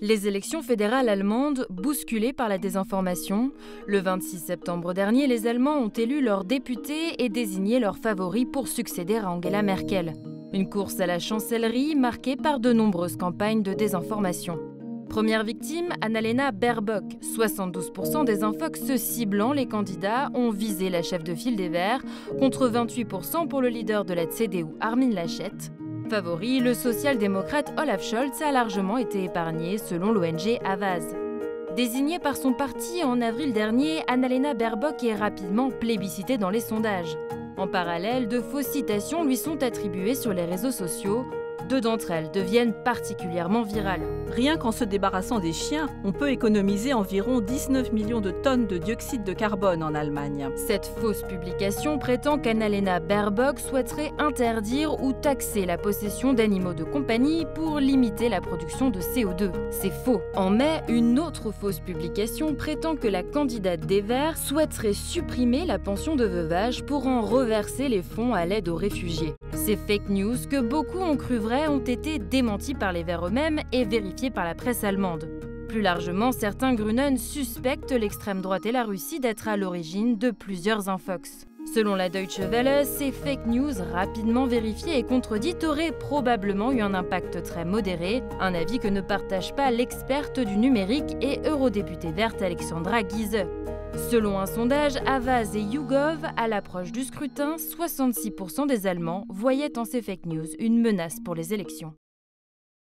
Les élections fédérales allemandes, bousculées par la désinformation, le 26 septembre dernier, les Allemands ont élu leurs députés et désigné leurs favoris pour succéder à Angela Merkel. Une course à la chancellerie marquée par de nombreuses campagnes de désinformation. Première victime, Annalena Baerbock. 72% des infox ciblant les candidats ont visé la chef de file des Verts, contre 28% pour le leader de la CDU, Armin Laschet. Favori, le social-démocrate Olaf Scholz a largement été épargné selon l'ONG Avaz. Désignée par son parti en avril dernier, Annalena Baerbock est rapidement plébiscitée dans les sondages. En parallèle, de fausses citations lui sont attribuées sur les réseaux sociaux, deux d'entre elles deviennent particulièrement virales. Rien qu'en se débarrassant des chiens, on peut économiser environ 19 millions de tonnes de dioxyde de carbone en Allemagne. Cette fausse publication prétend qu'Annalena Baerbock souhaiterait interdire ou taxer la possession d'animaux de compagnie pour limiter la production de CO2. C'est faux. En mai, une autre fausse publication prétend que la candidate des Verts souhaiterait supprimer la pension de veuvage pour en reverser les fonds à l'aide aux réfugiés. Ces fake news que beaucoup ont cru vraies ont été démenties par les Verts eux-mêmes et vérifiées par la presse allemande. Plus largement, certains Grünen suspectent l'extrême droite et la Russie d'être à l'origine de plusieurs infox. Selon la Deutsche Welle, ces fake news rapidement vérifiées et contredites auraient probablement eu un impact très modéré, un avis que ne partage pas l'experte du numérique et eurodéputée verte Alexandra Giese. Selon un sondage Avaz et YouGov, à l'approche du scrutin, 66% des Allemands voyaient en ces fake news une menace pour les élections.